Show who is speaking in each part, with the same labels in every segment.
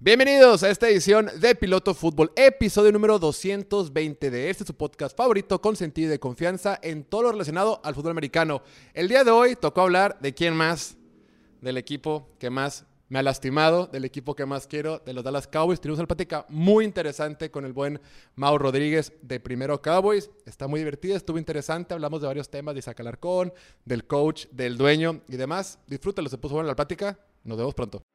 Speaker 1: Bienvenidos a esta edición de Piloto Fútbol, episodio número 220 de este su podcast favorito con sentido de confianza en todo lo relacionado al fútbol americano. El día de hoy tocó hablar de quién más, del equipo que más me ha lastimado, del equipo que más quiero, de los Dallas Cowboys. Tenemos una plática muy interesante con el buen Mau Rodríguez de Primero Cowboys. Está muy divertida, estuvo interesante. Hablamos de varios temas de Isaac Alarcón, del coach, del dueño y demás. Disfrútalo, se puso buena la plática. Nos vemos pronto.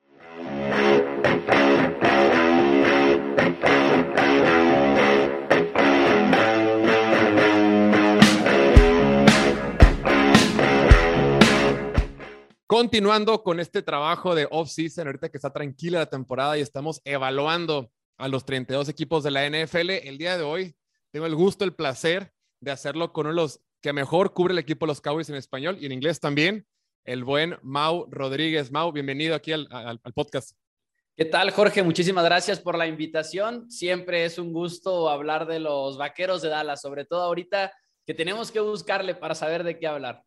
Speaker 1: Continuando con este trabajo de off-season, ahorita que está tranquila la temporada y estamos evaluando a los 32 equipos de la NFL, el día de hoy tengo el gusto, el placer de hacerlo con uno de los que mejor cubre el equipo de los Cowboys en español y en inglés también, el buen Mau Rodríguez. Mau, bienvenido aquí al, al, al podcast.
Speaker 2: ¿Qué tal, Jorge? Muchísimas gracias por la invitación. Siempre es un gusto hablar de los vaqueros de Dallas, sobre todo ahorita que tenemos que buscarle para saber de qué hablar.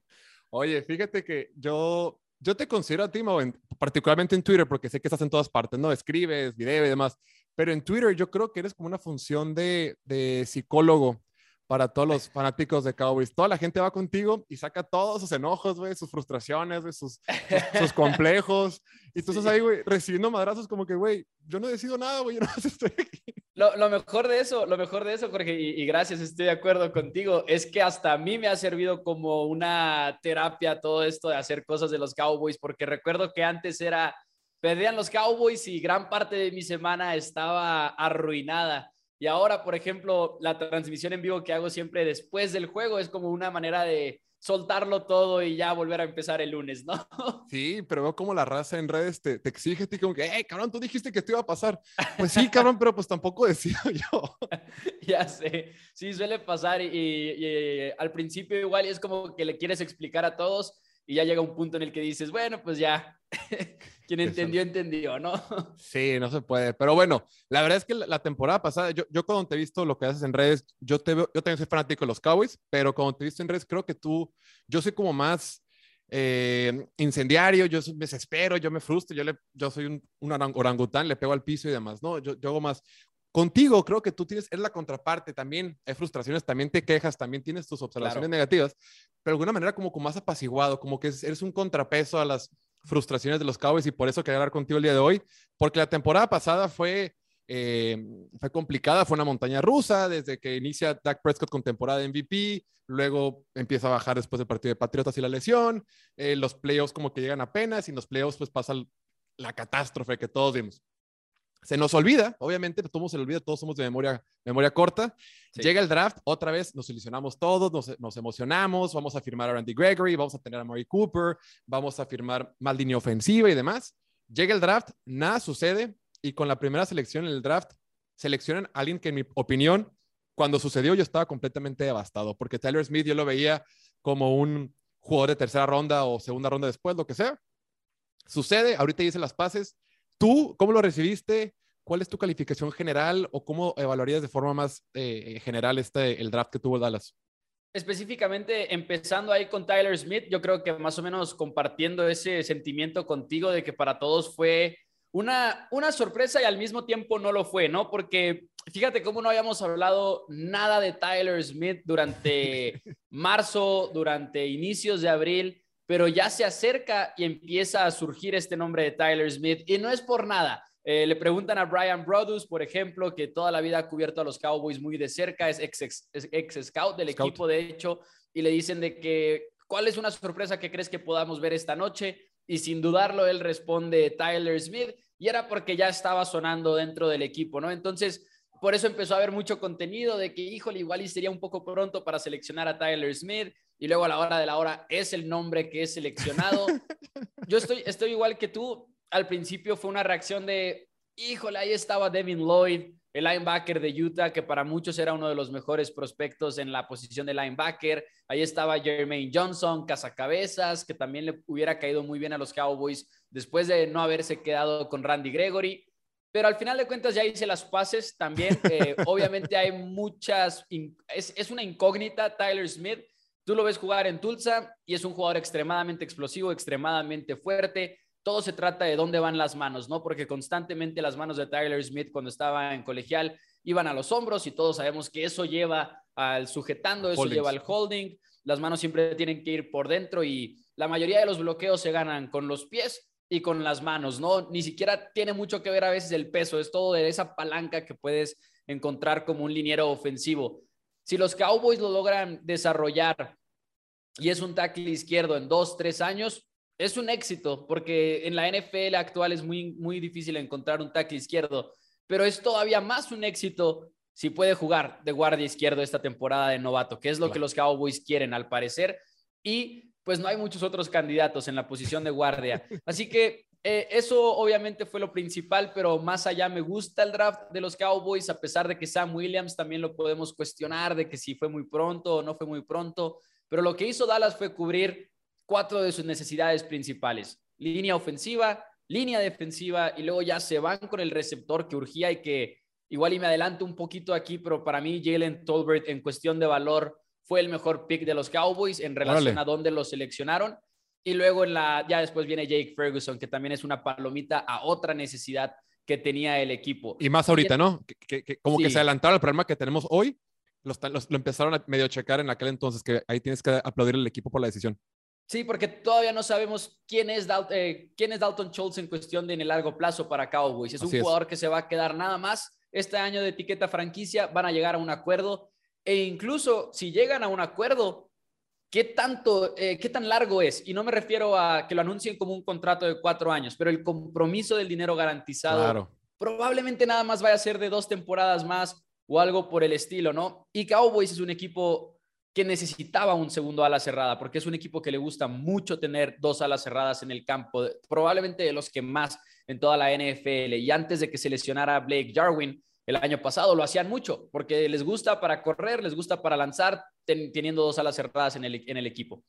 Speaker 1: Oye, fíjate que yo, yo te considero a ti, en- particularmente en Twitter, porque sé que estás en todas partes, ¿no? Escribes, video y demás. Pero en Twitter yo creo que eres como una función de psicólogo para todos los fanáticos de Cowboys. Toda la gente va contigo y saca todos sus enojos, güey, sus frustraciones, güey, sus, sus, sus complejos. Y tú estás ahí, güey, recibiendo madrazos como que, güey, yo no decido nada, güey, yo no estoy aquí.
Speaker 2: Lo, lo mejor de eso, lo mejor de eso, Jorge, y, y gracias, estoy de acuerdo contigo, es que hasta a mí me ha servido como una terapia todo esto de hacer cosas de los Cowboys, porque recuerdo que antes era, perdían los Cowboys y gran parte de mi semana estaba arruinada. Y ahora, por ejemplo, la transmisión en vivo que hago siempre después del juego es como una manera de soltarlo todo y ya volver a empezar el lunes, ¿no?
Speaker 1: Sí, pero veo como la raza en redes te, te exige a ti como que, hey, cabrón, tú dijiste que esto iba a pasar. Pues sí, cabrón, pero pues tampoco decido yo.
Speaker 2: ya sé, sí suele pasar y, y, y, al principio igual es como que le quieres explicar a todos y ya llega un punto en el que dices, bueno, pues ya, quien entendió, entendió, ¿no?
Speaker 1: Sí, no se puede. Pero bueno, la verdad es que la, la temporada pasada, yo, yo, cuando te he visto lo que haces en redes, yo, te veo, yo también soy fanático de los Cowboys, pero cuando te he visto en redes, creo que tú, yo soy como más eh, incendiario, yo me desespero, yo me frustro, yo, le, yo soy un, un orangután, le pego al piso y demás, ¿no? Yo, yo hago más. Contigo creo que tú tienes, es la contraparte también, hay frustraciones, también te quejas, también tienes tus observaciones claro. negativas, pero de alguna manera como, como más apaciguado, como que eres un contrapeso a las frustraciones de los Cowboys y por eso quería hablar contigo el día de hoy, porque la temporada pasada fue, eh, fue complicada, fue una montaña rusa, desde que inicia Dak Prescott con temporada de MVP, luego empieza a bajar después del partido de Patriotas y la lesión, eh, los playoffs como que llegan apenas y en los playoffs pues pasa la catástrofe que todos vimos. Se nos olvida, obviamente, todos se le olvida, todos somos de memoria, memoria corta. Sí. Llega el draft, otra vez nos ilusionamos todos, nos, nos, emocionamos, vamos a firmar a Randy Gregory, vamos a tener a Murray Cooper, vamos a firmar más línea ofensiva y demás. Llega el draft, nada sucede y con la primera selección en el draft seleccionan a alguien que en mi opinión, cuando sucedió yo estaba completamente devastado, porque Tyler Smith yo lo veía como un jugador de tercera ronda o segunda ronda después, lo que sea. Sucede, ahorita hice las pases, ¿Tú cómo lo recibiste? ¿Cuál es tu calificación general o cómo evaluarías de forma más eh, general este, el draft que tuvo Dallas?
Speaker 2: Específicamente, empezando ahí con Tyler Smith, yo creo que más o menos compartiendo ese sentimiento contigo de que para todos fue una, una sorpresa y al mismo tiempo no lo fue, ¿no? Porque fíjate cómo no habíamos hablado nada de Tyler Smith durante marzo, durante inicios de abril pero ya se acerca y empieza a surgir este nombre de Tyler Smith y no es por nada. Eh, le preguntan a Brian Brodus, por ejemplo, que toda la vida ha cubierto a los Cowboys muy de cerca, es ex, ex, ex scout del scout. equipo, de hecho, y le dicen de que, ¿cuál es una sorpresa que crees que podamos ver esta noche? Y sin dudarlo, él responde Tyler Smith, y era porque ya estaba sonando dentro del equipo, ¿no? Entonces, por eso empezó a haber mucho contenido de que, híjole, igual y sería un poco pronto para seleccionar a Tyler Smith y luego a la hora de la hora es el nombre que es seleccionado. Yo estoy, estoy igual que tú. Al principio fue una reacción de, híjole, ahí estaba Devin Lloyd, el linebacker de Utah, que para muchos era uno de los mejores prospectos en la posición de linebacker. Ahí estaba Jermaine Johnson, cazacabezas, que también le hubiera caído muy bien a los Cowboys después de no haberse quedado con Randy Gregory. Pero al final de cuentas ya hice las pases también. Eh, obviamente hay muchas, es, es una incógnita Tyler Smith. Tú lo ves jugar en Tulsa y es un jugador extremadamente explosivo, extremadamente fuerte. todo se trata de dónde van las manos, ¿no? Porque constantemente las manos de Tyler Smith cuando estaba en colegial iban a los hombros y todos sabemos que eso lleva al sujetando, eso lleva al holding, las manos siempre tienen que ir por dentro y la mayoría de los bloqueos se ganan con los pies y con las manos, ¿no? Ni siquiera tiene mucho que ver a veces el peso, es todo de esa palanca que puedes encontrar como un liniero ofensivo. Si los Cowboys lo logran desarrollar y es un tackle izquierdo en dos, tres años, es un éxito, porque en la NFL actual es muy, muy difícil encontrar un tackle izquierdo, pero es todavía más un éxito si puede jugar de guardia izquierdo esta temporada de novato, que es lo que los Cowboys quieren al parecer. Y pues no hay muchos otros candidatos en la posición de guardia. Así que eh, eso obviamente fue lo principal, pero más allá me gusta el draft de los Cowboys, a pesar de que Sam Williams también lo podemos cuestionar, de que si fue muy pronto o no fue muy pronto, pero lo que hizo Dallas fue cubrir cuatro de sus necesidades principales, línea ofensiva, línea defensiva, y luego ya se van con el receptor que urgía y que Igual y me adelanto un poquito aquí, pero para mí Jalen Tolbert en cuestión de valor fue el mejor pick de los Cowboys en relación a dónde lo seleccionaron. Y luego en la, ya después viene Jake Ferguson, que también es una palomita a otra necesidad que tenía el equipo.
Speaker 1: Y más ahorita, ¿no? Que, como que se adelantaron al problema que tenemos hoy. Los, lo empezaron a medio checar en aquel entonces, que ahí tienes que aplaudir al equipo por la decisión.
Speaker 2: Sí, porque todavía no sabemos quién es, eh, quién es Dalton Schultz en cuestión de en el largo plazo para Cowboys. Es un jugador que se va a quedar nada más este año de etiqueta franquicia, van a llegar a un acuerdo e incluso si llegan a un acuerdo, ¿qué tanto, eh, qué tan largo es? Y no me refiero a que lo anuncien como un contrato de cuatro años, pero el compromiso del dinero garantizado probablemente nada más vaya a ser de dos temporadas más o algo por el estilo, ¿no? Y Cowboys es un equipo que necesitaba un segundo ala cerrada, porque es un equipo que le gusta mucho tener dos alas cerradas en el campo, probablemente de los que más en toda la NFL. Y antes de que se lesionara Blake Jarwin, el año pasado lo hacían mucho, porque les gusta para correr, les gusta para lanzar, teniendo dos alas cerradas en el, en el equipo.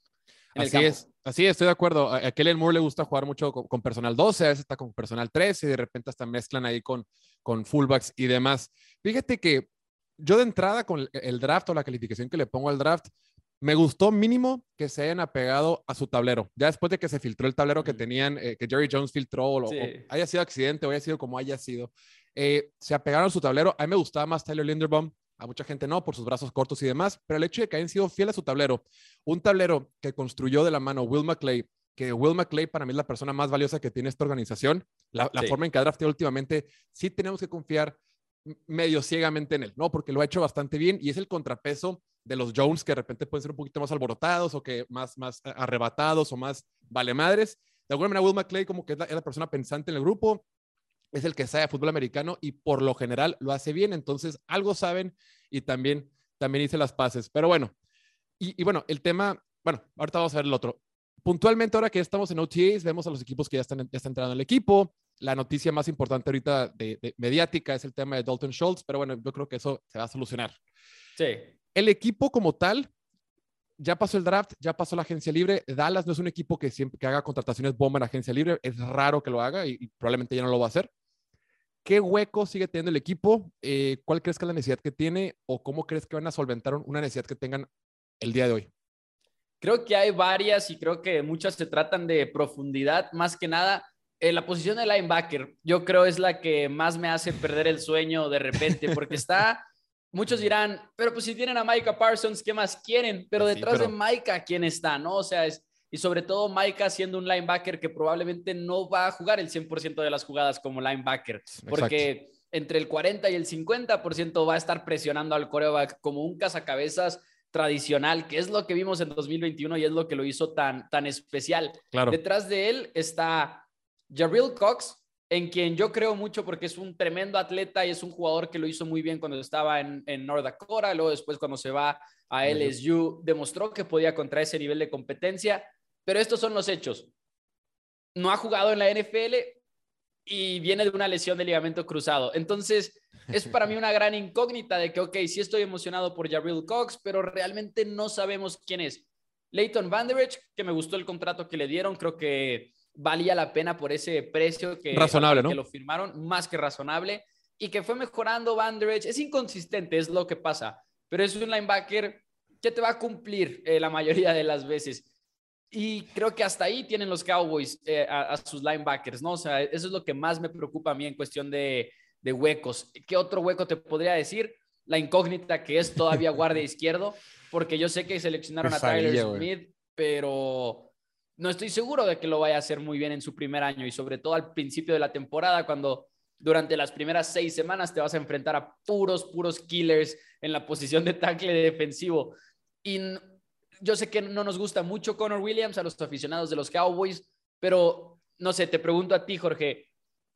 Speaker 1: así es, así estoy de acuerdo. A, Kellen Moore le gusta jugar mucho con, personal 12, a veces está con personal 13 y de repente hasta mezclan ahí con, con fullbacks y demás. Fíjate que yo de entrada con el draft o la calificación que le pongo al draft, me gustó mínimo que se hayan apegado a su tablero. Ya después de que se filtró el tablero que tenían, eh, que Jerry Jones filtró, o, haya sido accidente o haya sido como haya sido, eh, se apegaron a su tablero. A mí me gustaba más Tyler Linderbaum, a mucha gente no, por sus brazos cortos y demás, pero el hecho de que hayan sido fieles a su tablero, un tablero que construyó de la mano Will McClay, que Will McClay para mí es la persona más valiosa que tiene esta organización, la, forma en que ha drafteado últimamente, sí tenemos que confiar medio ciegamente en él, ¿no? Porque lo ha hecho bastante bien y es el contrapeso de los Jones que de repente pueden ser un poquito más alborotados o que más, más arrebatados o más vale madres. De alguna manera, Will McClay como que es la, persona pensante en el grupo, es el que sabe de fútbol americano y por lo general lo hace bien, entonces algo saben y también, también hice las pases. Pero bueno, y, bueno, el tema, bueno, ahorita vamos a ver el otro. Puntualmente ahora que estamos en OTAs, vemos a los equipos que ya están, ya están entrando en el equipo, la noticia más importante ahorita de, mediática es el tema de Dalton Schultz, pero bueno, yo creo que eso se va a solucionar.
Speaker 2: Sí.
Speaker 1: El equipo como tal, ya pasó el draft, ya pasó la agencia libre. Dallas no es un equipo que siempre haga contrataciones bomba en agencia libre, es raro que lo haga y, probablemente ya no lo va a hacer. ¿Qué hueco sigue teniendo el equipo? Eh, ¿Cuál crees que es la necesidad que tiene o cómo crees que van a solventar una necesidad que tengan el día de hoy?
Speaker 2: Creo que hay varias y creo que muchas se tratan de profundidad, más que nada en la posición de linebacker, yo creo es la que más me hace perder el sueño de repente, porque está, muchos dirán, pero pues si tienen a Micah Parsons, ¿qué más quieren? Pero pues detrás de Micah, ¿quién está? ¿No? O sea, es, y sobre todo Micah siendo un linebacker que probablemente no va a jugar el 100% de las jugadas como linebacker, porque entre el 40 y el 50% va a estar presionando al coreback como un cazacabezas tradicional, que es lo que vimos en 2021 y es lo que lo hizo tan, tan especial.
Speaker 1: Claro.
Speaker 2: Detrás de él está Jabril Cox, en quien yo creo mucho porque es un tremendo atleta y es un jugador que lo hizo muy bien cuando estaba en, en North Dakota, luego después cuando se va a LSU, demostró que podía contra ese nivel de competencia, pero estos son los hechos. No ha jugado en la NFL y viene de una lesión de ligamento cruzado. Entonces, es para mí una gran incógnita de que, ok, sí estoy emocionado por Jabril Cox, pero realmente no sabemos quién es. Leighton Vanderich, que me gustó el contrato que le dieron, creo que valía la pena por ese precio que,
Speaker 1: razonable,
Speaker 2: que lo firmaron, más que razonable, y que fue mejorando Van Es inconsistente, es lo que pasa, pero es un linebacker que te va a cumplir eh, la mayoría de las veces. Y creo que hasta ahí tienen los Cowboys eh, a, sus linebackers, ¿no? O sea, eso es lo que más me preocupa a mí en cuestión de, de huecos. ¿Qué otro hueco te podría decir? La incógnita que es todavía guardia izquierdo, porque yo sé que seleccionaron a Tyler Smith, pero no estoy seguro de que lo vaya a hacer muy bien en su primer año y sobre todo al principio de la temporada, cuando durante las primeras seis semanas te vas a enfrentar a puros, puros killers en la posición de tackle defensivo. Y yo sé que no nos gusta mucho Connor Williams a los aficionados de los Cowboys, pero no sé, te pregunto a ti, Jorge,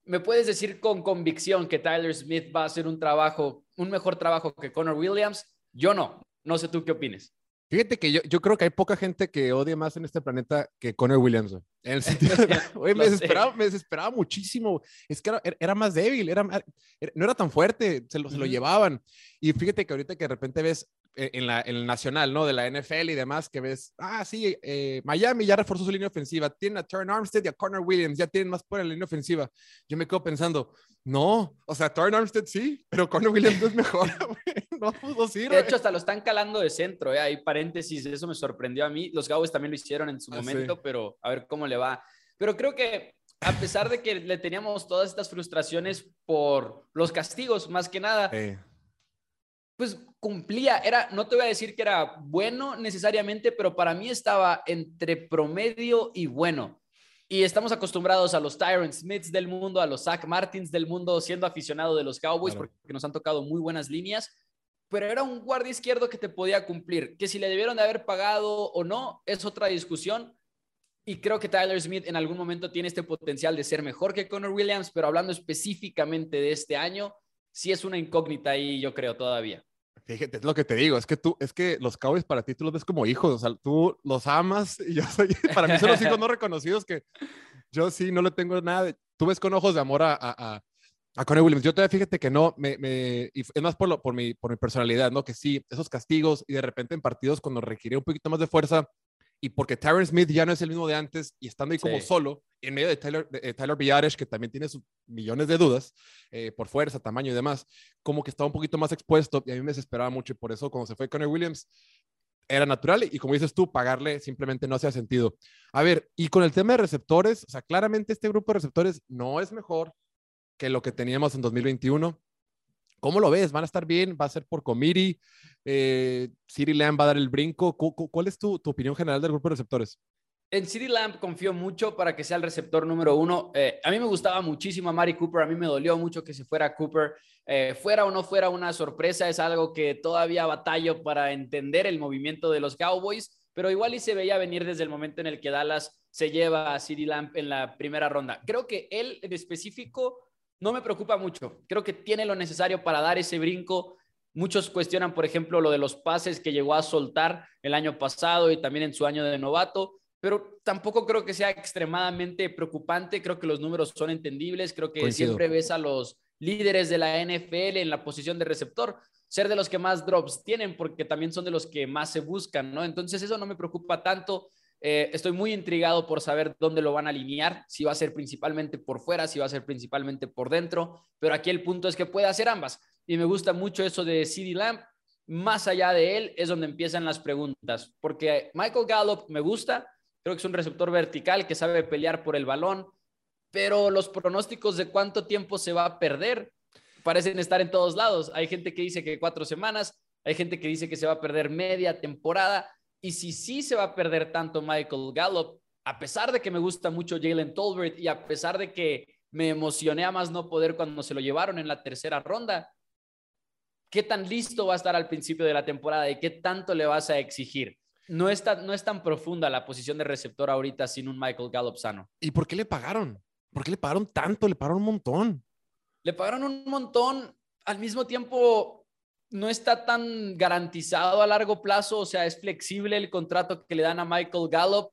Speaker 2: ¿me puedes decir con convicción que Tyler Smith va a hacer un trabajo, un mejor trabajo que Connor Williams? Yo no. No sé tú qué opines.
Speaker 1: Fíjate que yo, yo creo que hay poca gente que odia más en este planeta que Connor Williams. En el sentido me, desesperaba, me desesperaba muchísimo. Es que era, era más débil, era, no era tan fuerte, se lo, se lo llevaban. Y fíjate que ahorita que de repente ves en, la, en el nacional, ¿no? De la NFL y demás, que ves, ah, sí, eh, Miami ya reforzó su línea ofensiva, tiene a Turn Armstead y a Connor Williams, ya tienen más por en la línea ofensiva. Yo me quedo pensando, no, o sea, Turn Armstead sí, pero Connor Williams no es mejor, no, no
Speaker 2: sirve. De hecho, hasta lo están calando de centro, ¿eh? Hay paréntesis, eso me sorprendió a mí. Los Cowboys también lo hicieron en su ah, momento, pero a ver cómo le va. Pero creo que a pesar de que le teníamos todas estas frustraciones por los castigos, más que nada, pues cumplía, era, no te voy a decir que era bueno necesariamente, pero para mí estaba entre promedio y bueno. Y estamos acostumbrados a los Tyrant Smiths del mundo, a los Zach Martins del mundo, siendo aficionado de los Cowboys, porque nos han tocado muy buenas líneas, pero era un guardia izquierdo que te podía cumplir. Que si le debieron de haber pagado o no, es otra discusión. Y creo que Tyler Smith en algún momento tiene este potencial de ser mejor que Connor Williams, pero hablando específicamente de este año, sí es una incógnita ahí, yo creo, todavía.
Speaker 1: Fíjate, es lo que te digo, es que tú, es que los Cowboys para ti tú los ves como hijos, o sea, tú los amas y yo soy, para mí son los hijos no reconocidos que yo sí no le tengo nada, tú ves con ojos de amor a, a, a Connie Williams. Yo todavía fíjate que no, me, me, y es más por, lo, por, mi, por mi personalidad, ¿no? Que sí, esos castigos y de repente en partidos cuando requiere un poquito más de fuerza, y porque Tyron Smith ya no es el mismo de antes y estando ahí como solo, en medio de Tyler, de, eh, Tyler Villares, que también tiene sus millones de dudas eh, por fuerza, tamaño y demás, como que estaba un poquito más expuesto y a mí me desesperaba mucho y por eso cuando se fue Connor Williams era natural y como dices tú, pagarle simplemente no hacía sentido. A ver, y con el tema de receptores, o sea, claramente este grupo de receptores no es mejor que lo que teníamos en 2021. ¿Cómo lo ves? ¿Van a estar bien? ¿Va a ser por committee? Eh, ¿City Lamb va a dar el brinco? ¿Cuál es tu, opinión general del grupo de receptores?
Speaker 2: En City Lamb confío mucho para que sea el receptor número uno. Eh, a mí me gustaba muchísimo a Mari Cooper, a mí me dolió mucho que se fuera Cooper. Eh, fuera o no fuera una sorpresa, es algo que todavía batallo para entender el movimiento de los Cowboys, pero igual y se veía venir desde el momento en el que Dallas se lleva a City Lamb en la primera ronda. Creo que él en específico no me preocupa mucho. Creo que tiene lo necesario para dar ese brinco. Muchos cuestionan, por ejemplo, lo de los pases que llegó a soltar el año pasado y también en su año de novato, pero tampoco creo que sea extremadamente preocupante. Creo que los números son entendibles. Creo que siempre ves a los líderes de la NFL en la posición de receptor ser de los que más drops tienen, porque también son de los que más se buscan, ¿no? Entonces eso no me preocupa tanto. Eh, estoy muy intrigado por saber dónde lo van a alinear, si va a ser principalmente por fuera, si va a ser principalmente por dentro, pero aquí el punto es que puede hacer ambas. Y me gusta mucho eso de CD Lamp. Más allá de él es donde empiezan las preguntas, porque Michael Gallup me gusta, creo que es un receptor vertical que sabe pelear por el balón, pero los pronósticos de cuánto tiempo se va a perder parecen estar en todos lados. Hay gente que dice que cuatro semanas, hay gente que dice que se va a perder media temporada. Y si sí se va a perder tanto Michael Gallup, a pesar de que me gusta mucho Jalen Tolbert y a pesar de que me emocioné a más no poder cuando se lo llevaron en la tercera ronda, ¿qué tan listo va a estar al principio de la temporada y qué tanto le vas a exigir? No, está, no es tan profunda la posición de receptor ahorita sin un Michael Gallup sano.
Speaker 1: ¿Y por qué le pagaron? ¿Por qué le pagaron tanto? Le pagaron un montón.
Speaker 2: Le pagaron un montón. Al mismo tiempo, no está tan garantizado a largo plazo, o sea, es flexible el contrato que le dan a Michael Gallup,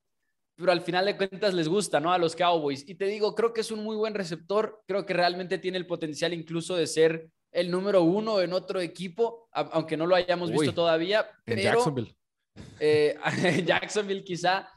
Speaker 2: pero al final de cuentas les gusta, ¿no? A los Cowboys. Y te digo, creo que es un muy buen receptor, creo que realmente tiene el potencial incluso de ser el número uno en otro equipo, aunque no lo hayamos visto todavía.
Speaker 1: en Jacksonville.
Speaker 2: Eh, Jacksonville quizá,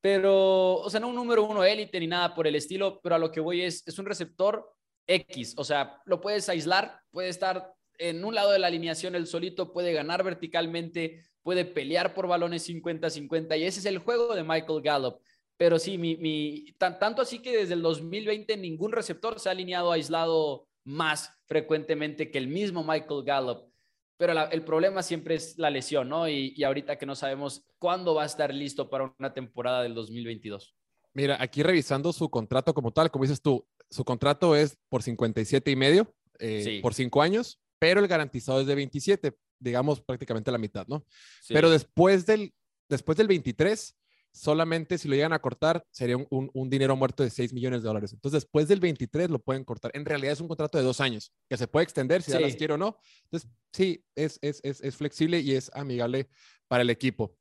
Speaker 2: pero, o sea, no un número uno élite ni nada por el estilo, pero a lo que voy es, es un receptor X, o sea, lo puedes aislar, puede estar en un lado de la alineación el solito puede ganar verticalmente, puede pelear por balones 50-50 y ese es el juego de Michael Gallup. Pero sí, mi, tanto así que desde el 2020 ningún receptor se ha alineado aislado más frecuentemente que el mismo Michael Gallup. Pero el problema siempre es la lesión, ¿no? Y, y ahorita que no sabemos cuándo va a estar listo para una temporada del 2022.
Speaker 1: Mira, aquí revisando su contrato como tal, como dices tú, su contrato es por 57 y medio, eh, por cinco años, pero el garantizado es de 27, digamos prácticamente la mitad, ¿no? Pero después del, después del 23, solamente si lo llegan a cortar sería un, un, dinero muerto de 6 millones de dólares. Entonces, después del 23 lo pueden cortar. En realidad es un contrato de dos años que se puede extender si ya las quiere o no. Entonces, sí, es, es, es, es, flexible y es amigable para el equipo.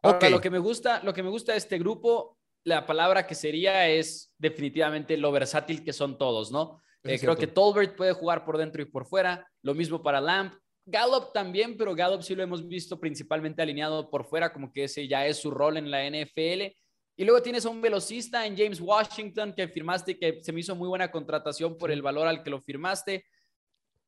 Speaker 2: Okay. lo que me gusta, lo que me gusta de este grupo, la palabra que sería es definitivamente lo versátil que son todos, ¿no? Eh, creo que Tolbert puede jugar por dentro y por fuera, lo mismo para Lamp. Gallup también, pero Gallup sí lo hemos visto principalmente alineado por fuera, como que ese ya es su rol en la NFL. Y luego tienes a un velocista en James Washington que firmaste, que se me hizo muy buena contratación por el valor al que lo firmaste.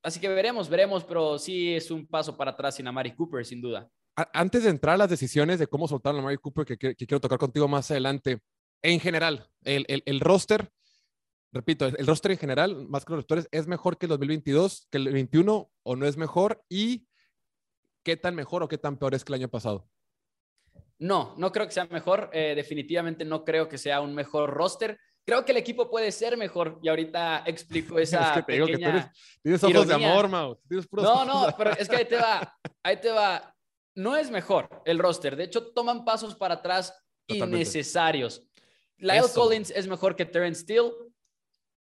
Speaker 2: Así que veremos, veremos, pero sí es un paso para atrás sin Amari Cooper, sin duda.
Speaker 1: Antes de entrar a las decisiones de cómo soltar a Amari Cooper, que, quiero tocar contigo más adelante, en general, el, el roster, repito, el roster en general, más que los receptores, es mejor que el 2022, que el 21 o no es mejor y qué tan mejor o qué tan peor es que el año pasado.
Speaker 2: No, no creo que sea mejor. Eh, definitivamente no creo que sea un mejor roster. Creo que el equipo puede ser mejor y ahorita explico esa es que te digo que
Speaker 1: tienes ojos de amor, Mau.
Speaker 2: No, no, pero es que ahí te va, ahí te va. No es mejor el roster. De hecho, toman pasos para atrás innecesarios. Lyle Collins es mejor que Terrence Steele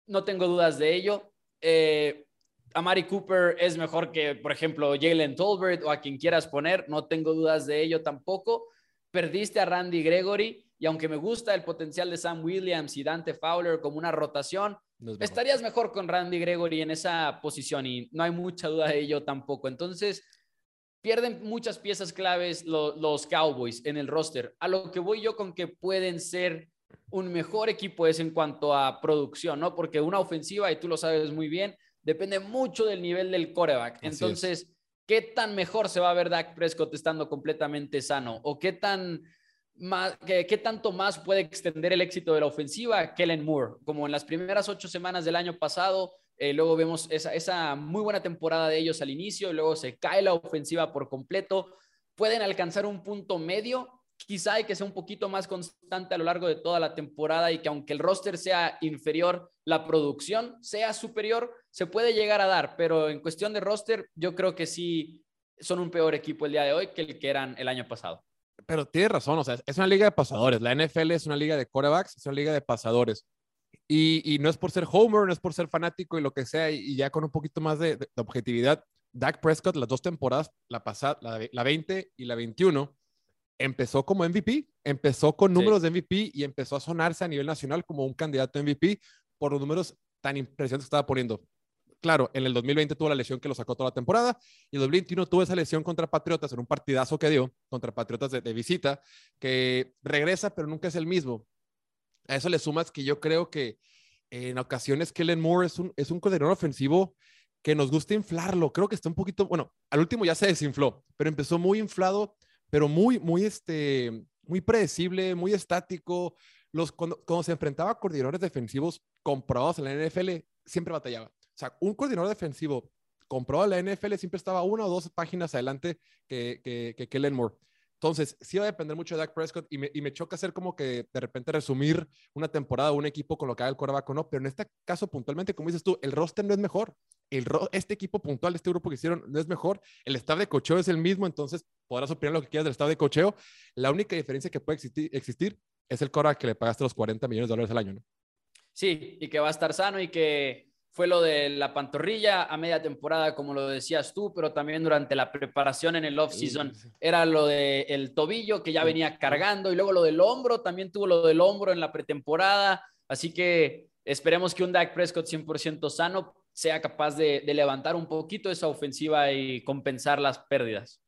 Speaker 2: no tengo dudas de ello. Eh, Amari Cooper es mejor que, por ejemplo, Jalen Tolbert o a quien quieras poner, no tengo dudas de ello tampoco. Perdiste a Randy Gregory y aunque me gusta el potencial de Sam Williams y Dante Fowler como una rotación, estarías mejor con Randy Gregory en esa posición y no hay mucha duda de ello tampoco. Entonces, pierden muchas piezas claves los Cowboys en el roster. A lo que voy yo con que pueden ser un mejor equipo es en cuanto a producción, ¿no? Porque una ofensiva, y tú lo sabes muy bien, depende mucho del nivel del coreback. Entonces, ¿qué tan mejor se va a ver Dak Prescott estando completamente sano? ¿O qué tan más, qué, tanto más puede extender el éxito de la ofensiva Kellen Moore? Como en las primeras ocho semanas del año pasado, eh, luego vemos esa, esa muy buena temporada de ellos al inicio, luego se cae la ofensiva por completo. Pueden alcanzar un punto medio quizá hay que ser un poquito más constante a lo largo de toda la temporada y que aunque el roster sea inferior, la producción sea superior, se puede llegar a dar, pero en cuestión de roster, yo creo que sí son un peor equipo el día de hoy que el que eran el año pasado.
Speaker 1: Pero tienes razón, o sea, es una liga de pasadores, la NFL es una liga de quarterbacks, es una liga de pasadores. Y, no es por ser homer, no es por ser fanático y lo que sea, y, ya con un poquito más de, objetividad, Dak Prescott las dos temporadas, la pasada, la, la 20 y la 21, empezó como MVP, empezó con números de MVP y empezó a sonarse a nivel nacional como un candidato MVP por los números tan impresionantes que estaba poniendo. Claro, en el 2020 tuvo la lesión que lo sacó toda la temporada y en el 2021 tuvo esa lesión contra Patriotas en un partidazo que dio contra Patriotas de, visita, que regresa pero nunca es el mismo. A eso le sumas que yo creo que en ocasiones Kellen Moore es un, es un coordinador ofensivo que nos gusta inflarlo. Creo que está un poquito, bueno, al último ya se desinfló, pero empezó muy inflado pero muy, muy, este, muy predecible, muy estático. Los, cuando, se enfrentaba a coordinadores defensivos comprobados en la NFL, siempre batallaba. O sea, un coordinador defensivo comprobado en la NFL siempre estaba una o dos páginas adelante que, que, que Kellen Moore. Entonces, sí va a depender mucho de Dak Prescott y me, y me, choca hacer como que de repente resumir una temporada o un equipo con lo que haga el coreback no, pero en este caso puntualmente, como dices tú, el roster no es mejor. El este equipo puntual, este grupo que hicieron, no es mejor. El staff de cocheo es el mismo, entonces podrás opinar lo que quieras del staff de cocheo. La única diferencia que puede existir, existir es el coreback que le pagaste los 40 millones de dólares al año, ¿no?
Speaker 2: Sí, y que va a estar sano y que fue lo de la pantorrilla a media temporada, como lo decías tú, pero también durante la preparación en el off-season era lo del el tobillo que ya venía cargando y luego lo del hombro, también tuvo lo del hombro en la pretemporada. Así que esperemos que un Dak Prescott 100% sano sea capaz de, de levantar un poquito esa ofensiva y compensar las pérdidas.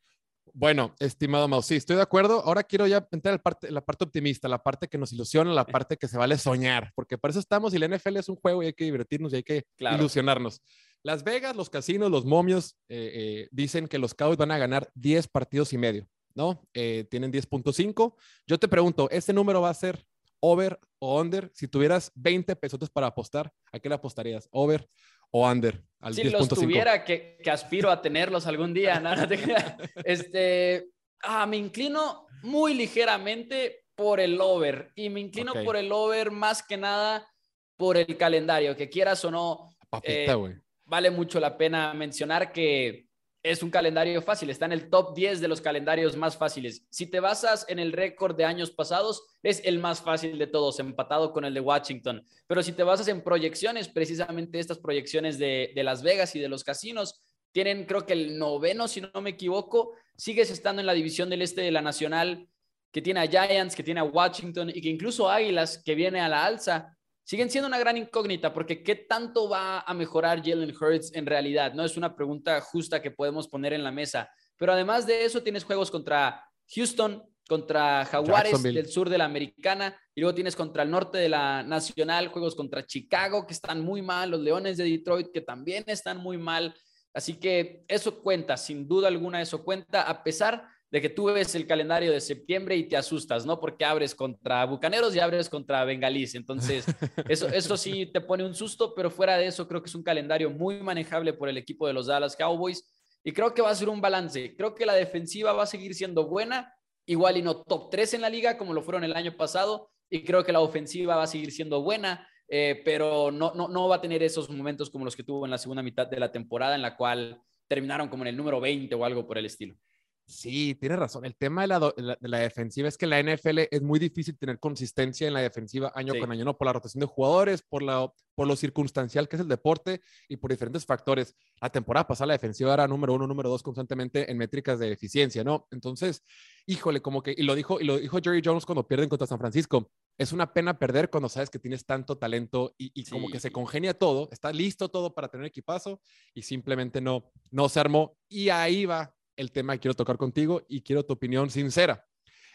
Speaker 1: Bueno, estimado Mau, sí, estoy de acuerdo. Ahora quiero ya entrar en la parte, la parte optimista, la parte que nos ilusiona, la parte que se vale soñar, porque para eso estamos y la NFL es un juego y hay que divertirnos y hay que ilusionarnos. Las Vegas, los casinos, los momios eh, eh, dicen que los Cowboys van a ganar 10 partidos y medio. ¿no? Eh, tienen 10.5. Yo te pregunto, ¿este número va a ser over o under? Si tuvieras 20 pesos para apostar, ¿a qué le apostarías? ¿Over o under?
Speaker 2: Al si los tuviera, que, que, aspiro a tenerlos algún día, nada, este, ah, me inclino muy ligeramente por el over y me inclino por el over más que nada por el calendario, que quieras o no.
Speaker 1: Eh,
Speaker 2: vale mucho la pena mencionar que es un calendario fácil, está en el top 10 de los calendarios más fáciles. Si te basas en el récord de años pasados, es el más fácil de todos, empatado con el de Washington. Pero si te basas en proyecciones, precisamente estas proyecciones de, Las Vegas y de los casinos, tienen creo que el noveno, si no me equivoco, sigues estando en la división del este de la Nacional, que tiene a Giants, que tiene a Washington y que incluso Águilas, que viene a la alza, siguen siendo una gran incógnita porque ¿qué tanto va a mejorar Jalen Hurts en realidad? No es una pregunta justa que podemos poner en la mesa. Pero además de eso, tienes juegos contra Houston, contra Jaguares del sur de la Americana, y luego tienes contra el norte de la Nacional, juegos contra Chicago, que están muy mal, los Leones de Detroit, que también están muy mal. Así que eso cuenta, sin duda alguna eso cuenta, a pesar de que tú ves el calendario de septiembre y te asustas, ¿no? Porque abres contra Bucaneros y abres contra Bengalís. Entonces, eso, eso sí te pone un susto, pero fuera de eso, creo que es un calendario muy manejable por el equipo de los Dallas Cowboys y creo que va a ser un balance. Creo que la defensiva va a seguir siendo buena, igual y no top 3 en la liga como lo fueron el año pasado, y creo que la ofensiva va a seguir siendo buena. Eh, pero no, no, no va a tener esos momentos como los que tuvo en la segunda mitad de la temporada, en la cual terminaron como en el número 20 o algo por el estilo.
Speaker 1: Sí, tienes razón. El tema de la, defensiva es que la NFL es muy difícil tener consistencia en la defensiva año con año, ¿no? Por la rotación de jugadores, por, la, por lo circunstancial que es el deporte y por diferentes factores. La temporada pasada la defensiva era número uno, número dos constantemente en métricas de eficiencia, ¿no? Entonces, híjole, como que, y lo dijo, y lo dijo Jerry Jones cuando pierden contra San Francisco, es una pena perder cuando sabes que tienes tanto talento y, como que se congenia todo, está listo todo para tener equipazo y simplemente no, no se armó. Y ahí va el tema que quiero tocar contigo y quiero tu opinión sincera.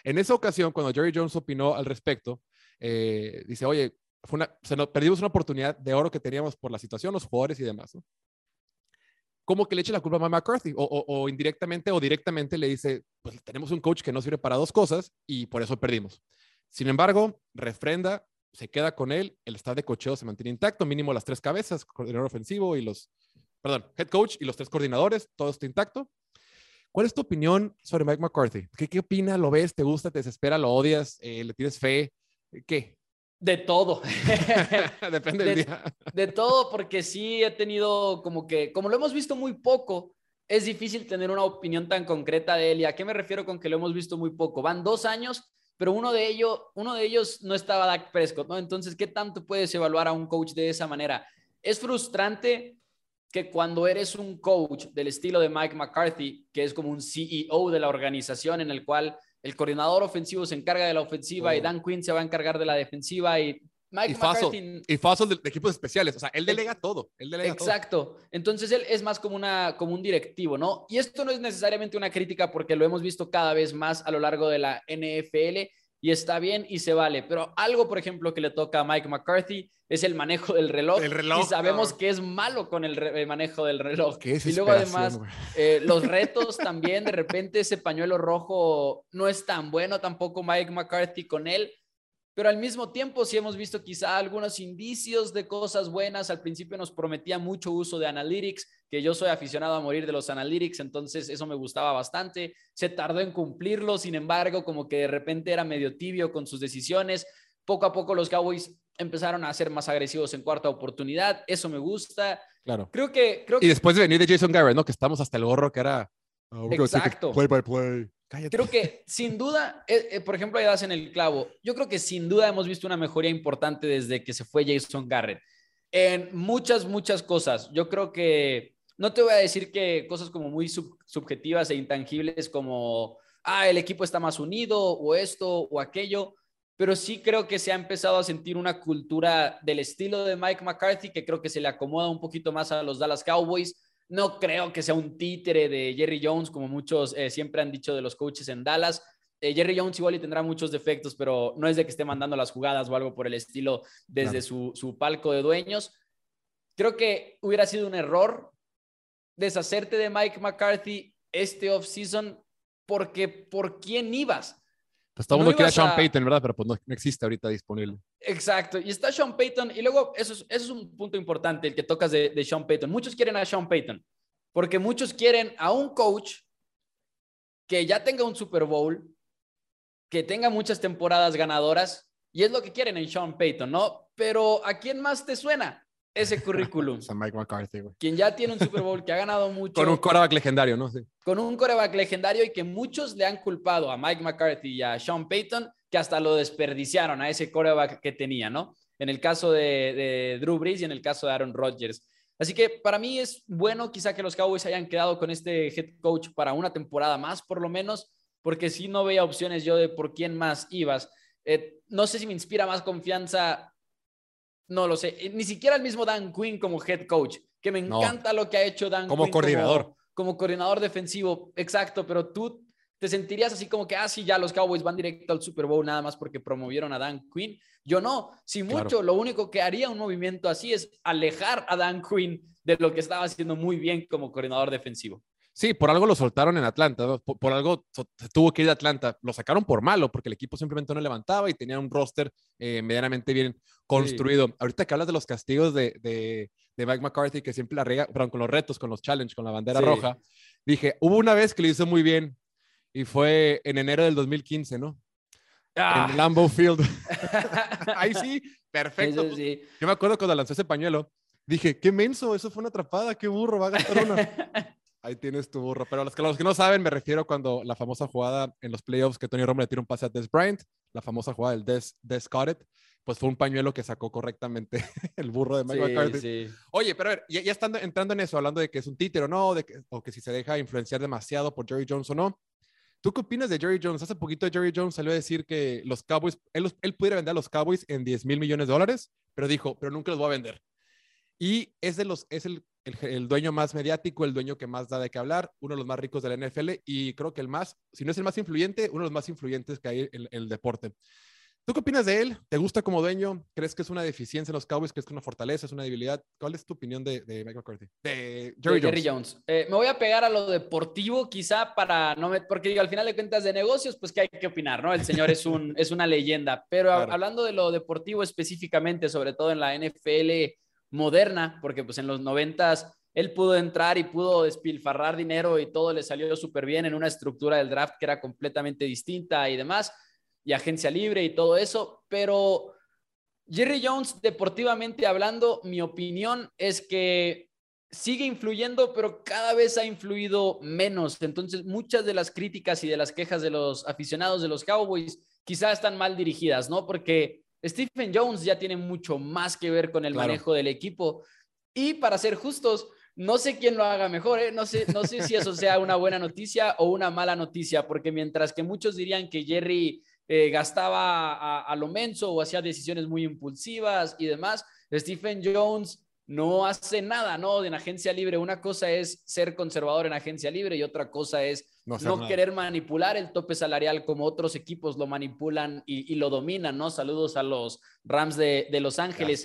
Speaker 1: En esa ocasión, cuando Jerry Jones opinó al respecto, eh, dice, oye, se nos, perdimos una oportunidad de oro que teníamos por la situación, los jugadores y demás. ¿no? Como que le eche la culpa a McCarthy o, indirectamente o directamente le dice, pues tenemos un coach que no sirve para dos cosas y por eso perdimos. Sin embargo, refrenda, se queda con él, el estado de cocheo se mantiene intacto, mínimo las tres cabezas, coordinador ofensivo y los, perdón, head coach y los tres coordinadores, todo está intacto. ¿Cuál es tu opinión sobre Mike McCarthy? ¿Qué, qué opina? ¿Lo ves? ¿Te gusta? ¿Te desespera? ¿Lo odias? Eh, ¿Le tienes fe? ¿Qué?
Speaker 2: De todo.
Speaker 1: Depende del día.
Speaker 2: de todo, porque sí he tenido como que, como lo hemos visto muy poco, es difícil tener una opinión tan concreta de él. ¿Y a qué me refiero con que lo hemos visto muy poco? Van dos años, pero uno de ellos, uno de ellos no estaba Dak Prescott, ¿no? Entonces, ¿qué tanto puedes evaluar a un coach de esa manera? Es frustrante que cuando eres un coach del estilo de Mike McCarthy, que es como un CEO de la organización en el cual el coordinador ofensivo se encarga de la ofensiva y oh. Dan Quinn se va a encargar de la defensiva y
Speaker 1: Mike McCarthy... Y Faso de, equipos especiales, o sea, él delega todo. Él delega
Speaker 2: exacto. Entonces él es más como, una, como un directivo, ¿no? Y esto no es necesariamente una crítica porque lo hemos visto cada vez más a lo largo de la NFL y está bien y se vale. Pero algo, por ejemplo, que le toca a Mike McCarthy es el manejo del reloj.
Speaker 1: El reloj
Speaker 2: y sabemos que es malo con el, manejo del reloj. y luego además eh, los retos también, de repente ese pañuelo rojo no es tan bueno tampoco Mike McCarthy con él pero al mismo tiempo sí hemos visto quizá algunos indicios de cosas buenas. Al principio nos prometía mucho uso de analytics, que yo soy aficionado a morir de los analytics, entonces eso me gustaba bastante. Se tardó en cumplirlo, sin embargo, como que de repente era medio tibio con sus decisiones. Poco a poco los Cowboys empezaron a ser más agresivos en cuarta oportunidad, eso me gusta.
Speaker 1: Claro.
Speaker 2: Creo que, creo
Speaker 1: y después de venir de Jason Garrett, ¿no? Que estamos hasta el gorro que era...
Speaker 2: Oh, Exacto.
Speaker 1: Play by play.
Speaker 2: Creo que sin duda, eh, eh, por ejemplo, ahí das en el clavo. Yo creo que sin duda hemos visto una mejoría importante desde que se fue Jason Garrett. En muchas, muchas cosas. Yo creo que no te voy a decir que cosas como muy subjetivas e intangibles como, ah, el equipo está más unido o esto o aquello, pero sí creo que se ha empezado a sentir una cultura del estilo de Mike McCarthy que creo que se le acomoda un poquito más a los Dallas Cowboys no creo que sea un títere de Jerry Jones, como muchos eh, siempre han dicho de los coaches en Dallas. Eh, Jerry Jones igual y tendrá muchos defectos, pero no es de que esté mandando las jugadas o algo por el estilo desde su, su palco de dueños. Creo que hubiera sido un error deshacerte de Mike McCarthy este offseason porque ¿por quién ibas?
Speaker 1: Pues todo el mundo quiere a Sean Payton, ¿verdad? Pero pues no, existe ahorita disponible.
Speaker 2: Exacto. Y está Sean Payton. Y luego, eso es, eso es un punto importante, el que tocas de, de Sean Payton. Muchos quieren a Sean Payton, porque muchos quieren a un coach que ya tenga un Super Bowl, que tenga muchas temporadas ganadoras, y es lo que quieren en Sean Payton, ¿no? Pero ¿a quién más te suena? Ese currículum.
Speaker 1: a Mike McCarthy, güey.
Speaker 2: Quien ya tiene un Super Bowl, que ha ganado mucho.
Speaker 1: Con un coreback legendario, ¿no? Sí.
Speaker 2: Con un coreback legendario y que muchos le han culpado a Mike McCarthy y a Sean Payton, que hasta lo desperdiciaron a ese coreback que tenía, ¿no? En el caso de, de Drew Brees y en el caso de Aaron Rodgers. Así que para mí es bueno quizá que los Cowboys hayan quedado con este head coach para una temporada más, por lo menos, porque si no veía opciones yo de por quién más ibas. Eh, no sé si me inspira más confianza no lo sé. Ni siquiera el mismo Dan Quinn como head coach, que me encanta lo que ha hecho Dan
Speaker 1: como Coordinador.
Speaker 2: Como, coordinador defensivo, exacto, pero tú te sentirías así como que, ah, sí, ya los Cowboys van directo al Super Bowl nada más porque promovieron a Dan Quinn. Yo no, si mucho, lo único que haría un movimiento así es alejar a Dan Quinn de lo que estaba haciendo muy bien como coordinador defensivo.
Speaker 1: Sí, por algo lo soltaron en Atlanta, por, algo tuvo que ir a Atlanta. Lo sacaron por malo, porque el equipo simplemente no levantaba y tenía un roster eh, medianamente bien construido. Ahorita que hablas de los castigos de, de, Mike McCarthy, que siempre la perdón, con los retos, con los challenges, con la bandera roja, dije, hubo una vez que lo hizo muy bien y fue en enero del 2015, ¿no? En ah. Lambeau Field. Ahí sí, perfecto. Yo me acuerdo cuando lanzó ese pañuelo, dije, qué menso, eso fue una atrapada, qué burro, va a gastar una. Ahí tienes tu burro. Pero los que, los que no saben, me refiero cuando la famosa jugada en los playoffs que Tony Romo le tira un pase a Des Bryant, la famosa jugada del Des, Des pues fue un pañuelo que sacó correctamente el burro de Mike McCarthy. Oye, pero a ver, ya, estando entrando en eso, hablando de que es un títere o no, de que, o que si se deja influenciar demasiado por Jerry Jones o no. ¿Tú qué opinas de Jerry Jones? Hace poquito Jerry Jones salió a decir que los Cowboys, él, él pudiera vender a los Cowboys en 10 mil millones de dólares, pero dijo, pero nunca los voy a vender. Y es, de los, es el el, dueño más mediático, el dueño que más da de qué hablar, uno de los más ricos de la NFL y creo que el más, si no es el más influyente, uno de los más influyentes que hay en, el deporte. ¿Tú qué opinas de él? ¿Te gusta como dueño? ¿Crees que es una deficiencia en los Cowboys? ¿Crees que es una fortaleza? ¿Es una debilidad? ¿Cuál es tu opinión de, de Mike McCarthy?
Speaker 2: De Jerry, Jones. Eh, me voy a pegar a lo deportivo quizá para no me... Porque digo, al final de cuentas de negocios, pues que hay que opinar, ¿no? El señor es, un, es una leyenda. Pero hablando de lo deportivo específicamente, sobre todo en la NFL moderna, porque pues en los noventas él pudo entrar y pudo despilfarrar dinero y todo le salió súper bien en una estructura del draft que era completamente distinta y demás, y agencia libre y todo eso, pero Jerry Jones, deportivamente hablando, mi opinión es que sigue influyendo, pero cada vez ha influido menos. Entonces, muchas de las críticas y de las quejas de los aficionados de los Cowboys quizás están mal dirigidas, ¿no? Porque Stephen Jones ya tiene mucho más que ver con el manejo del equipo. Y para ser justos, no sé quién lo haga mejor, ¿eh? no, sé, no sé si eso sea una buena noticia o una mala noticia, porque mientras que muchos dirían que Jerry eh, gastaba a, lo menso o hacía decisiones muy impulsivas y demás, Stephen Jones no hace nada, ¿no? En agencia libre, una cosa es ser conservador en agencia libre y otra cosa es no, querer manipular el tope salarial como otros equipos lo manipulan y, lo dominan, ¿no? Saludos a los Rams de, de Los Ángeles.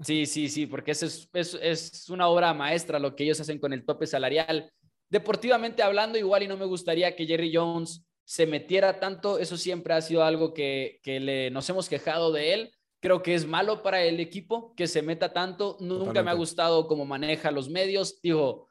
Speaker 2: Sí, sí, sí, porque eso es, es, una obra maestra lo que ellos hacen con el tope salarial. Deportivamente hablando, igual y no me gustaría que Jerry Jones se metiera tanto, eso siempre ha sido algo que, que le, nos hemos quejado de él. Creo que es malo para el equipo que se meta tanto. Nunca me ha gustado cómo maneja los medios. Digo,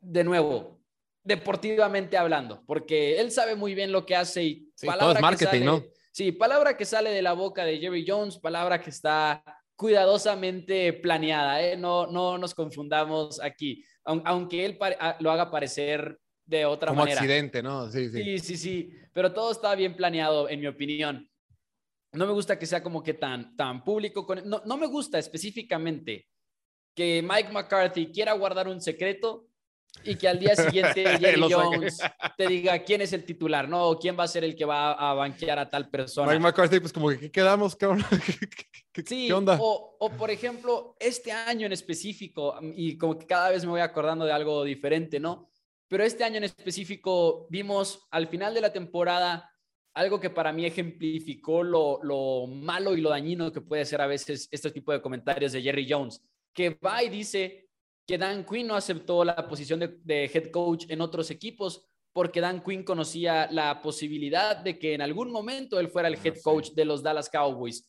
Speaker 2: de nuevo, deportivamente hablando, porque él sabe muy bien lo que hace y
Speaker 1: palabra marketing, ¿no?
Speaker 2: Sí, palabra que sale de la boca de Jerry Jones, palabra que está cuidadosamente planeada, ¿eh? no, no nos confundamos aquí, aunque él lo haga parecer de otra manera.
Speaker 1: Como accidente, ¿no?
Speaker 2: Sí, sí. Sí, sí, sí, pero todo está bien planeado, en mi opinión. No me gusta que sea como que tan, tan público. Con... No, no me gusta específicamente que Mike McCarthy quiera guardar un secreto y que al día siguiente Jerry Jones te diga quién es el titular, ¿no? quién va a ser el que va a banquear a tal persona.
Speaker 1: Mike McCarthy, pues como que ¿qué quedamos, cabrón?
Speaker 2: ¿Qué, sí, onda? O, o, por ejemplo, este año en específico, y como que cada vez me voy acordando de algo diferente, ¿no? Pero este año en específico vimos al final de la temporada algo que para mí ejemplificó lo, lo malo y lo dañino que puede ser a veces este tipo de comentarios de Jerry Jones, que va y dice que Dan Quinn no aceptó la posición de, head coach en otros equipos porque Dan Quinn conocía la posibilidad de que en algún momento él fuera el head coach de los Dallas Cowboys.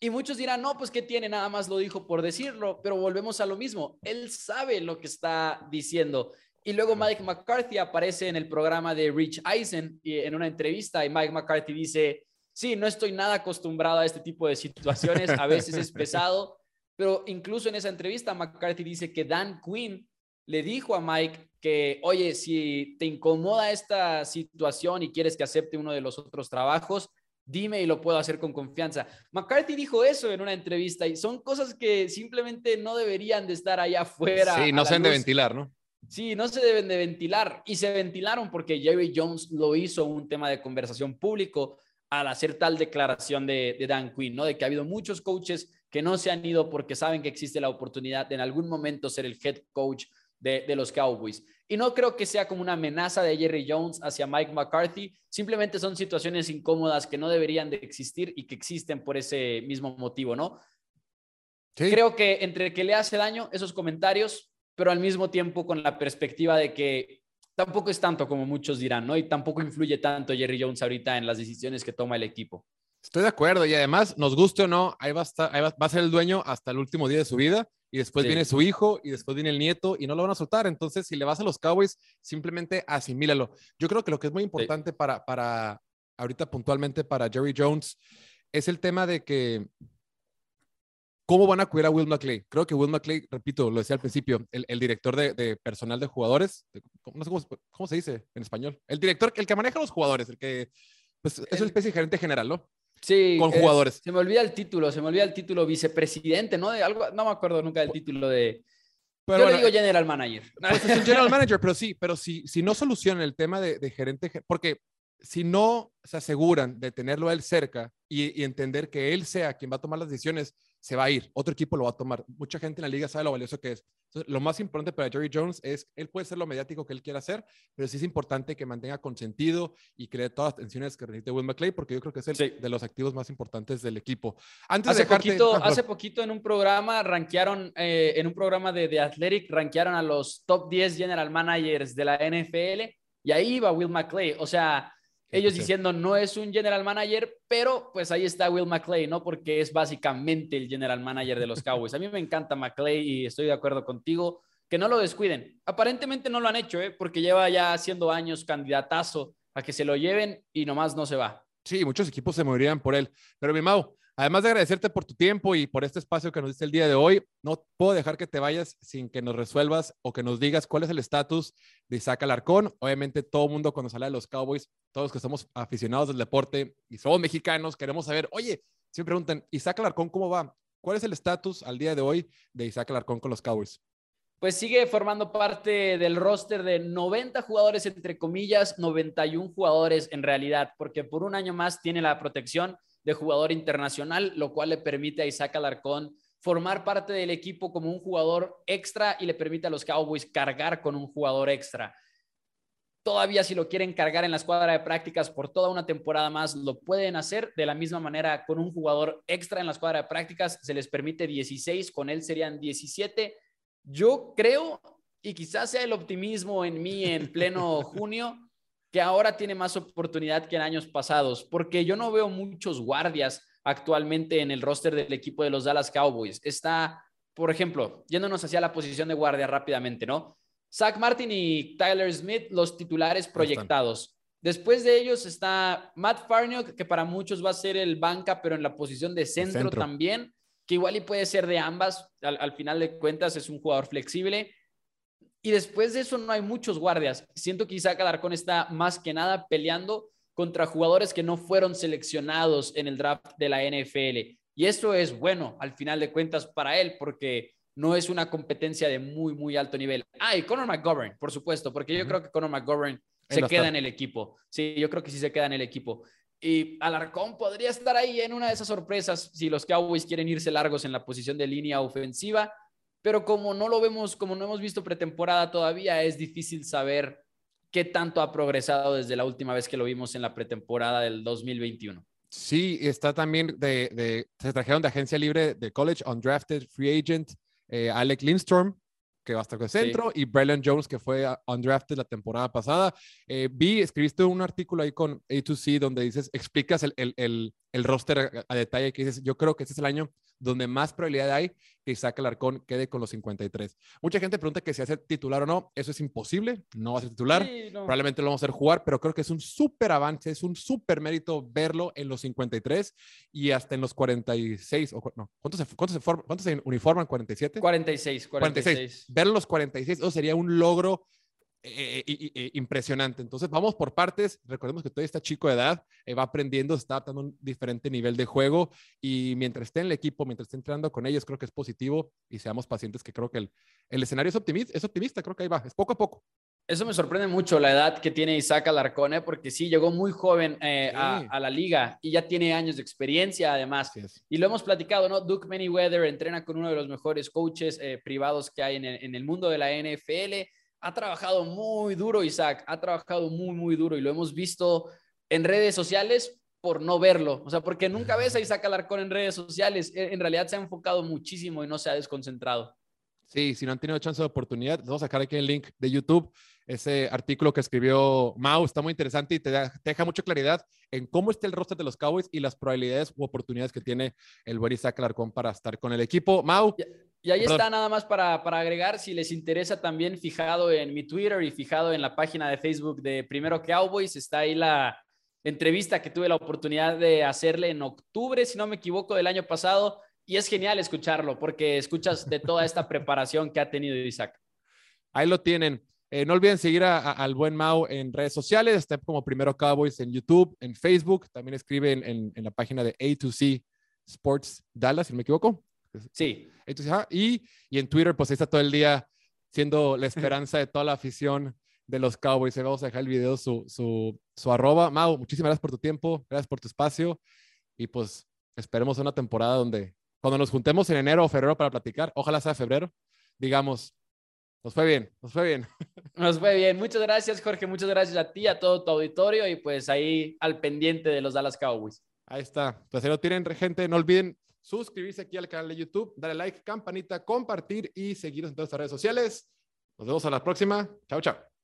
Speaker 2: Y muchos dirán, no, pues ¿qué tiene? Nada más lo dijo por decirlo, pero volvemos a lo mismo. Él sabe lo que está diciendo. Y luego Mike McCarthy aparece en el programa de Rich Eisen en una entrevista y Mike McCarthy dice, sí, no estoy nada acostumbrado a este tipo de situaciones, a veces es pesado, pero incluso en esa entrevista McCarthy dice que Dan Quinn le dijo a Mike que, oye, si te incomoda esta situación y quieres que acepte uno de los otros trabajos, dime y lo puedo hacer con confianza. McCarthy dijo eso en una entrevista y son cosas que simplemente no deberían de estar allá afuera.
Speaker 1: Sí, no se deben de ventilar, ¿no?
Speaker 2: Sí, no se deben de ventilar y se ventilaron porque Jerry Jones lo hizo un tema de conversación público al hacer tal declaración de, de Dan Quinn, ¿no? De que ha habido muchos coaches que no se han ido porque saben que existe la oportunidad de en algún momento ser el head coach de, los Cowboys. Y no creo que sea como una amenaza de Jerry Jones hacia Mike McCarthy, simplemente son situaciones incómodas que no deberían de existir y que existen por ese mismo motivo, ¿no? Creo que entre que le hace daño esos comentarios, pero al mismo tiempo con la perspectiva de que tampoco es tanto como muchos dirán, ¿no? Y tampoco influye tanto Jerry Jones ahorita en las decisiones que toma el equipo.
Speaker 1: Estoy de acuerdo y además, nos guste o no, ahí va a, estar, ahí va, a ser el dueño hasta el último día de su vida y después viene su hijo y después viene el nieto y no lo van a soltar. Entonces, si le vas a los Cowboys, simplemente asimílalo. Yo creo que lo que es muy importante para, para, ahorita puntualmente para Jerry Jones, es el tema de que ¿Cómo van a cuidar a Will McClay? Creo que Will McClay, repito, lo decía al principio, el, director de, personal de jugadores, no sé cómo, se dice en español, el director, el que maneja a los jugadores, el que pues, es una especie de gerente general, ¿no?
Speaker 2: Sí.
Speaker 1: Con jugadores.
Speaker 2: Se me olvida el título, se me olvida el título vicepresidente, ¿no? De algo, no me acuerdo nunca del título de. Pero Yo le digo general manager.
Speaker 1: Pues es un general manager, pero sí, pero si, si no solucionan el tema de, gerente, porque si no se aseguran de tenerlo a él cerca y, y, entender que él sea quien va a tomar las decisiones, se va a ir, otro equipo lo va a tomar. Mucha gente en la liga sabe lo valioso que es. lo más importante para Jerry Jones es, él puede ser lo mediático que él quiera hacer, pero sí es importante que mantenga consentido y cree todas las tensiones que necesita Will McClay, porque yo creo que es el de los activos más importantes del equipo.
Speaker 2: Antes hace, poquito, ah, hace poquito en un programa, rankearon, eh, en un programa de, de Athletic, rankearon a los top 10 general managers de la NFL y ahí va Will McClay. O sea, ellos diciendo no es un general manager, pero pues ahí está Will McClay, ¿no? Porque es básicamente el general manager de los Cowboys. A mí me encanta McClay y estoy de acuerdo contigo que no lo descuiden. Aparentemente no lo han hecho, ¿eh? Porque lleva ya haciendo años candidatazo a que se lo lleven y nomás no se va.
Speaker 1: Sí, muchos equipos se morirían por él. Pero mi Mau, Además de agradecerte por tu tiempo y por este espacio que nos diste el día de hoy, no puedo dejar que te vayas sin que nos resuelvas o que nos digas cuál es el estatus de Isaac Alarcón. Obviamente todo el mundo cuando sale de los Cowboys, todos que somos aficionados del deporte y somos mexicanos, queremos saber, oye, si me preguntan, Isaac Alarcón, ¿cómo va? ¿Cuál es el estatus al día de hoy de Isaac Alarcón con los Cowboys?
Speaker 2: Pues sigue formando parte del roster de 90 jugadores, entre comillas, 91 jugadores en realidad, porque por un año más tiene la protección de jugador internacional, lo cual le permite a Isaac Alarcón formar parte del equipo como un jugador extra y le permite a los Cowboys cargar con un jugador extra. Todavía si lo quieren cargar en la escuadra de prácticas por toda una temporada más, lo pueden hacer de la misma manera con un jugador extra en la escuadra de prácticas. Se les permite 16, con él serían 17. Yo creo, y quizás sea el optimismo en mí en pleno junio, que ahora tiene más oportunidad que en años pasados, porque yo no veo muchos guardias actualmente en el roster del equipo de los Dallas Cowboys. Está, por ejemplo, yéndonos hacia la posición de guardia rápidamente, ¿no? Zach Martin y Tyler Smith, los titulares proyectados. Después de ellos está Matt Farniok, que para muchos va a ser el banca, pero en la posición de centro, también, que igual y puede ser de ambas. al final de cuentas es un jugador flexible. Y después de eso no hay muchos guardias. Siento que Isaac Alarcón está más que nada peleando contra jugadores que no fueron seleccionados en el draft de la NFL. Y eso es bueno al final de cuentas para él porque no es una competencia de muy, muy alto nivel. Ah, y Conor McGovern, por supuesto, porque yo creo que Conor McGovern se queda en el equipo. Sí, yo creo que sí se queda en el equipo. Y Alarcón podría estar ahí en una de esas sorpresas si los Cowboys quieren irse largos en la posición de línea ofensiva pero como no lo vemos, como no hemos visto pretemporada todavía, es difícil saber qué tanto ha progresado desde la última vez que lo vimos en la pretemporada del 2021.
Speaker 1: Sí, está también de, se trajeron de agencia libre de college, undrafted, free agent, eh, Alec Lindstrom, que va a estar de centro, y Braylon Jones, que fue undrafted la temporada pasada. Eh, vi, escribiste un artículo ahí con A2C donde dices, explicas el, el, el, el roster a, detalle, que dices, yo creo que este es el año donde más probabilidad hay que Isaac Alarcón quede con los 53. Mucha gente pregunta que si hace titular o no, eso es imposible, no va a ser titular, probablemente lo vamos a hacer jugar, pero creo que es un súper avance, es un súper mérito verlo en los 53 y hasta en los 46, o no, ¿cuántos se, cuántos se, cuántos se uniforman? ¿47?
Speaker 2: 46, 46. 46.
Speaker 1: Verlo los 46, eso sería un logro eh, eh, eh, impresionante. Entonces, vamos por partes. Recordemos que todavía está chico de edad, va aprendiendo, está adaptando un diferente nivel de juego y mientras esté en el equipo, mientras esté entrenando con ellos, creo que es positivo y seamos pacientes que creo que el, el escenario es optimista, es optimista, creo que ahí va, es poco a poco.
Speaker 2: Eso me sorprende mucho la edad que tiene Isaac Alarcón, porque sí, llegó muy joven a, a, la liga y ya tiene años de experiencia además. y lo hemos platicado, ¿no? Duke Manyweather entrena con uno de los mejores coaches privados que hay en el, en el mundo de la NFL ha trabajado muy duro, Isaac, ha trabajado muy, muy duro y lo hemos visto en redes sociales por no verlo, o sea, porque nunca ves a Isaac Alarcón en redes sociales, e, en realidad se ha enfocado muchísimo y no se ha desconcentrado.
Speaker 1: Sí, si no han tenido chance de oportunidad, vamos a sacar aquí el link de YouTube, ese artículo que escribió Mau, está muy interesante y te, deja mucha claridad en cómo está el roster de los Cowboys y las probabilidades u oportunidades que tiene el buen Isaac Alarcón para estar con el equipo. Mau.
Speaker 2: Y ahí está nada más para, para, agregar, si les interesa también fijado en mi Twitter y fijado en la página de Facebook de Primero Cowboys, está ahí la entrevista que tuve la oportunidad de hacerle en octubre, si no me equivoco, del año pasado. Y es genial escucharlo porque escuchas de toda esta preparación que ha tenido Isaac.
Speaker 1: Ahí lo tienen. Eh, no olviden seguir al buen Mau en redes sociales, está como Primero Cowboys en YouTube, en Facebook, también escribe en, en la página de A2C Sports Dallas, si no me equivoco.
Speaker 2: Sí.
Speaker 1: Entonces, y, y en Twitter, pues ahí está todo el día siendo la esperanza de toda la afición de los Cowboys. Vamos a dejar el video, su, su, su arroba. Mau, muchísimas gracias por tu tiempo, gracias por tu espacio y pues esperemos una temporada donde cuando nos juntemos en enero o febrero para platicar, ojalá sea febrero, digamos, nos fue bien, nos fue bien.
Speaker 2: Nos fue bien. Muchas gracias, Jorge. Muchas gracias a ti, a todo tu auditorio y pues ahí al pendiente de los Dallas Cowboys.
Speaker 1: Ahí está. Pues ahí lo tienen, gente. No olviden suscribirse aquí al canal de YouTube, darle like, campanita, compartir y seguirnos en todas las redes sociales. Nos vemos a la próxima. Chao, chao.